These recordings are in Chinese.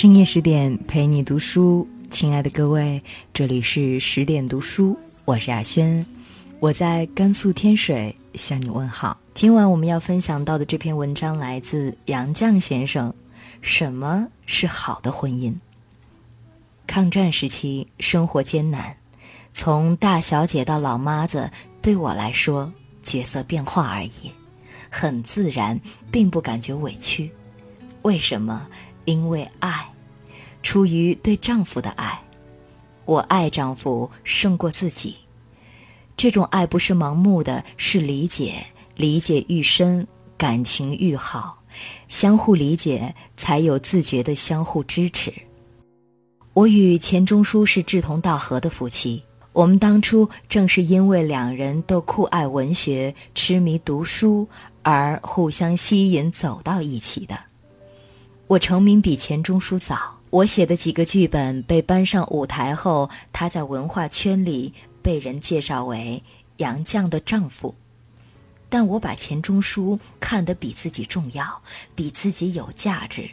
深夜十点陪你读书，亲爱的各位，这里是十点读书，我是雅轩，我在甘肃天水向你问好。今晚我们要分享到的这篇文章来自杨绛先生。什么是好的婚姻？抗战时期生活艰难，从大小姐到老妈子，对我来说角色变化而已，很自然，并不感觉委屈。为什么？因为爱，出于对丈夫的爱，我爱丈夫胜过自己。这种爱不是盲目的，是理解，理解愈深，感情愈好，相互理解才有自觉的相互支持。我与钱钟书是志同道合的夫妻，我们当初正是因为两人都酷爱文学、痴迷读书而互相吸引走到一起的。我成名比钱钟书早，我写的几个剧本被搬上舞台后，他在文化圈里被人介绍为杨绛的丈夫。但我把钱钟书看得比自己重要，比自己有价值。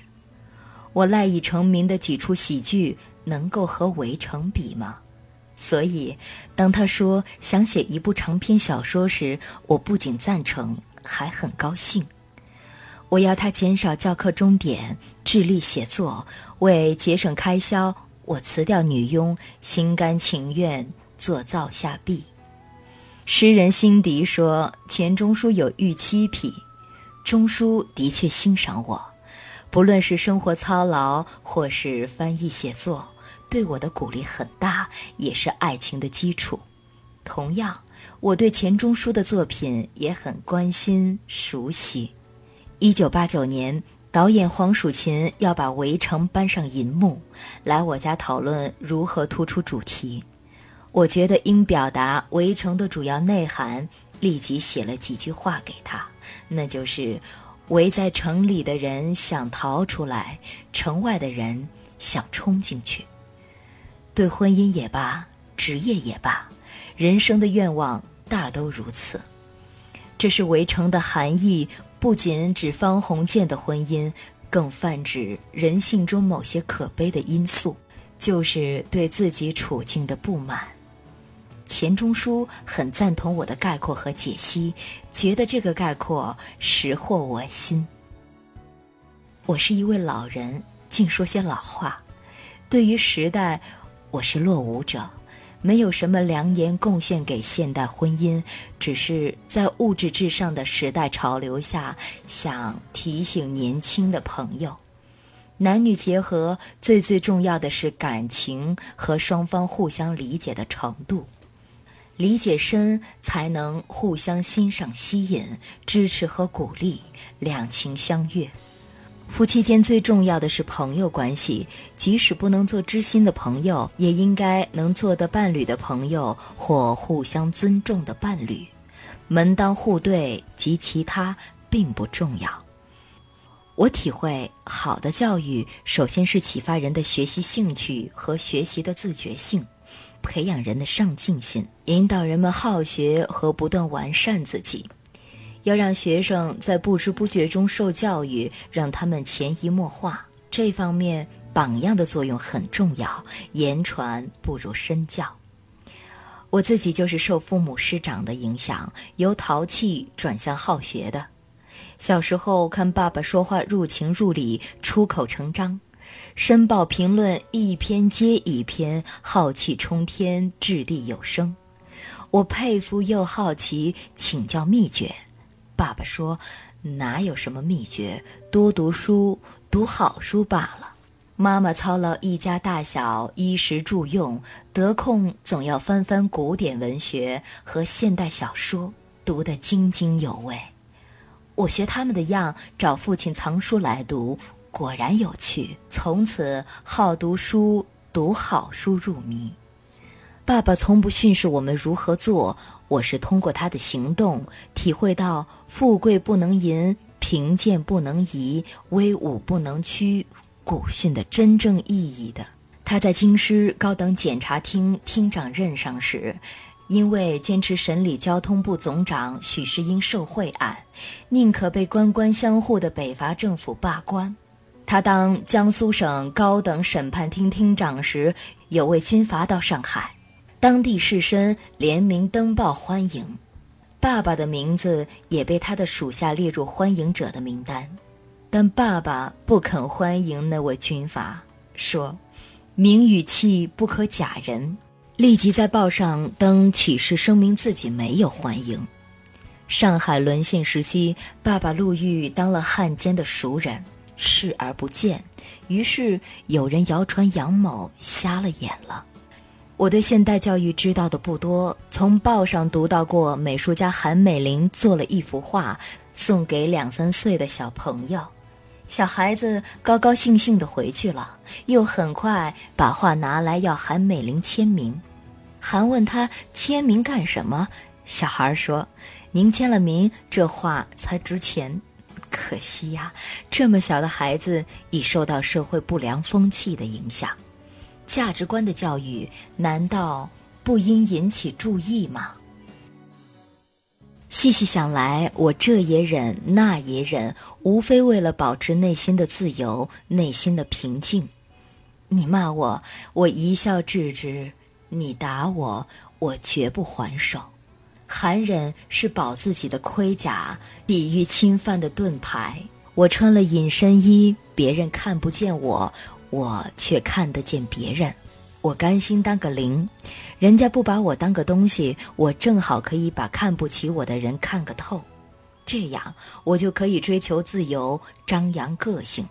我赖以成名的几出喜剧能够和《围城》比吗？所以，当他说想写一部长篇小说时，我不仅赞成，还很高兴。我要他减少教课钟点，致力写作。为节省开销，我辞掉女佣，心甘情愿做灶下婢。诗人辛迪说：“钱钟书有预期癖。”钟书的确欣赏我，不论是生活操劳，或是翻译写作，对我的鼓励很大，也是爱情的基础。同样，我对钱钟书的作品也很关心熟悉。一九八九年，导演黄蜀芹要把《围城》搬上银幕，来我家讨论如何突出主题。我觉得应表达《围城》的主要内涵，立即写了几句话给他，那就是：围在城里的人想逃出来，城外的人想冲进去。对婚姻也罢，职业也罢，人生的愿望大都如此。这是《围城》的含义。不仅指方鸿渐的婚姻，更泛指人性中某些可悲的因素，就是对自己处境的不满。钱钟书很赞同我的概括和解析，觉得这个概括识获我心。我是一位老人，净说些老话，对于时代，我是落伍者。没有什么良言贡献给现代婚姻，只是在物质至上的时代潮流下，想提醒年轻的朋友：男女结合最最重要的是感情和双方互相理解的程度，理解深才能互相欣赏、吸引、支持和鼓励，两情相悦。夫妻间最重要的是朋友关系，即使不能做知心的朋友，也应该能做的伴侣的朋友或互相尊重的伴侣。门当户对及其他并不重要。我体会，好的教育首先是启发人的学习兴趣和学习的自觉性，培养人的上进心，引导人们好学和不断完善自己。要让学生在不知不觉中受教育，让他们潜移默化。这方面榜样的作用很重要，言传不如身教。我自己就是受父母师长的影响，由淘气转向好学的。小时候看爸爸说话入情入理，出口成章，申报评论一篇接一篇，浩气冲天，掷地有声。我佩服又好奇，请教秘诀。爸爸说：“哪有什么秘诀，多读书，读好书罢了。”妈妈操劳一家大小衣食住用，得空总要翻翻古典文学和现代小说，读得津津有味。我学他们的样，找父亲藏书来读，果然有趣。从此好读书，读好书入迷。爸爸从不训示我们如何做，我是通过他的行动体会到“富贵不能淫，贫贱不能移，威武不能屈”古训的真正意义的。他在京师高等检察厅厅长任上时，因为坚持审理交通部总长许世英受贿案，宁可被官官相护的北伐政府罢官。他当江苏省高等审判厅厅长时，有位军阀到上海，当地士绅联名登报欢迎，爸爸的名字也被他的属下列入欢迎者的名单，但爸爸不肯欢迎那位军阀，说：“名与气不可假人。”立即在报上登启事，声明自己没有欢迎。上海沦陷时期，爸爸陆玉当了汉奸的熟人，视而不见。于是有人谣传杨某瞎了眼了。我对现代教育知道的不多，从报上读到过美术家韩美林做了一幅画，送给两三岁的小朋友。小孩子高高兴兴地回去了，又很快把画拿来要韩美林签名。韩问他签名干什么？小孩说：“您签了名，这画才值钱。”可惜呀，这么小的孩子已受到社会不良风气的影响，价值观的教育难道不应引起注意吗？细细想来，我这也忍，那也忍，无非为了保持内心的自由，内心的平静。你骂我，我一笑置之。你打我，我绝不还手。寒忍是保自己的盔甲，抵御侵犯的盾牌。我穿了隐身衣，别人看不见我，我却看得见别人。我甘心当个零，人家不把我当个东西，我正好可以把看不起我的人看个透。这样，我就可以追求自由，张扬个性。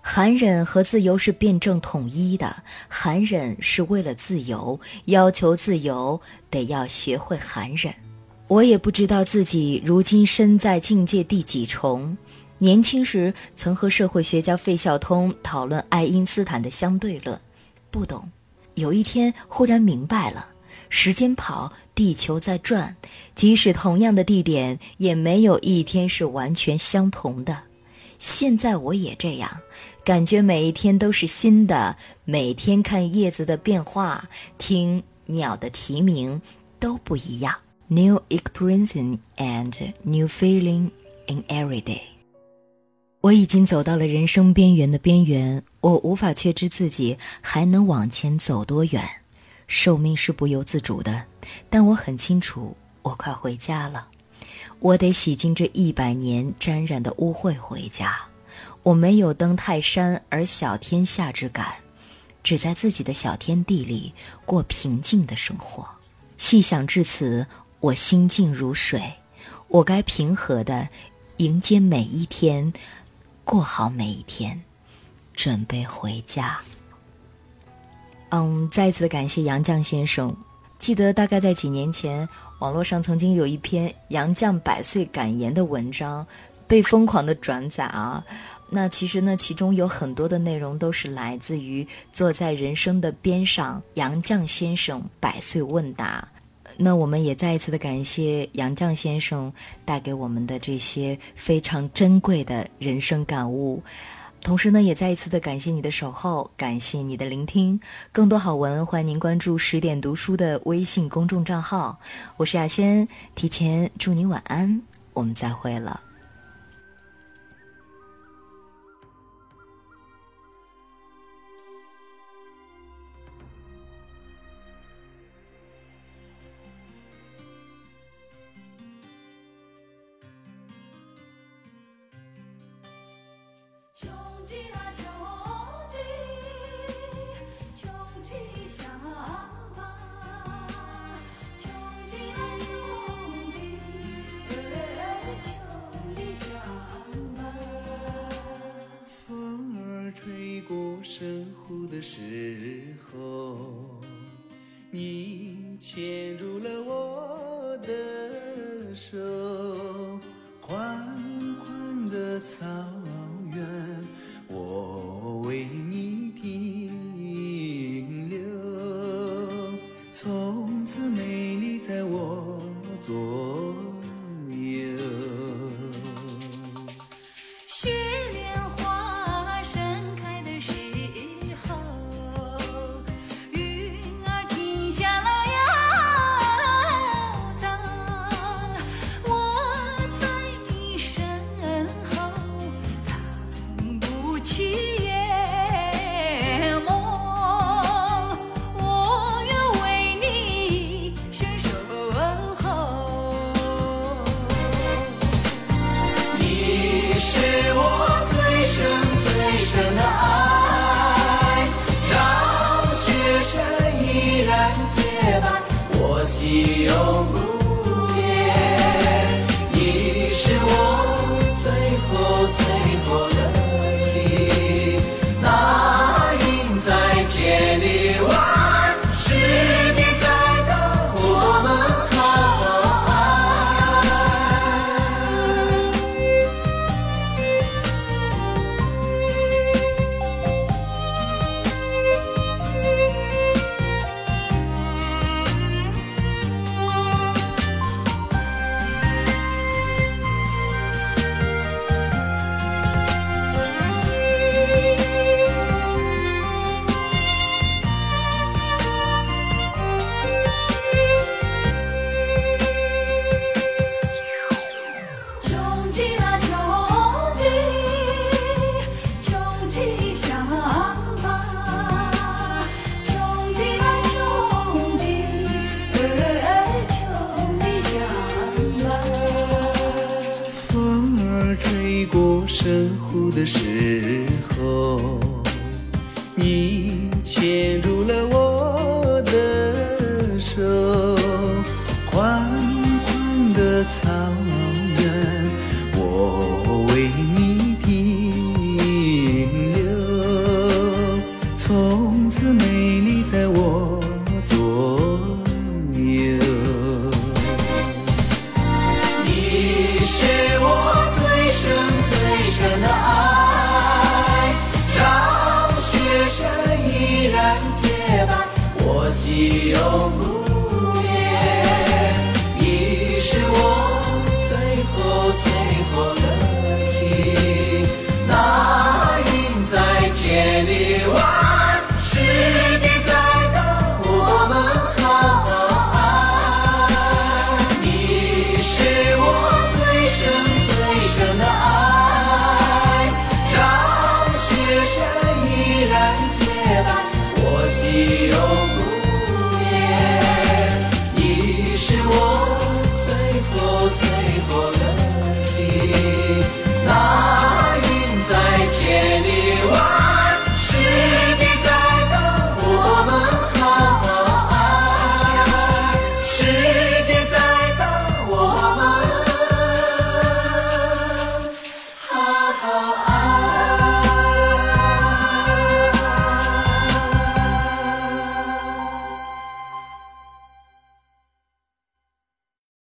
寒忍和自由是辩证统一的，寒忍是为了自由，要求自由得要学会寒忍。我也不知道自己如今身在境界第几重。年轻时曾和社会学家费孝通讨论爱因斯坦的相对论，不懂。有一天忽然明白了，时间跑，地球在转，即使同样的地点，也没有一天是完全相同的。现在我也这样。感觉每一天都是新的，每天看叶子的变化，听鸟的啼鸣，都不一样。New experiencing and new feeling in every day。我已经走到了人生边缘的边缘，我无法确知自己还能往前走多远。寿命是不由自主的，但我很清楚，我快回家了。我得洗净这一百年沾染的污秽回家。我没有登泰山而小天下之感，只在自己的小天地里过平静的生活。细想至此，我心静如水。我该平和的迎接每一天，过好每一天，准备回家。嗯，再次感谢杨绛先生。记得大概在几年前，网络上曾经有一篇杨绛百岁感言的文章，被疯狂的转载啊。那其实呢，其中有很多的内容都是来自于坐在人生的边上杨绛先生百岁问答。那我们也再一次的感谢杨绛先生带给我们的这些非常珍贵的人生感悟。同时呢，也再一次的感谢你的守候，感谢你的聆听。更多好文，欢迎您关注十点读书的微信公众账号。我是亚轩，提前祝你晚安，我们再会了。穷极穷，穷相伴；穷极穷，穷相伴。风儿吹过神湖的时候，你牵住了我的手。深的爱让雪山依然洁白我心永的时候你牵住了我的手宽宽的草原我为你停留。从此美丽在我左右。你是 your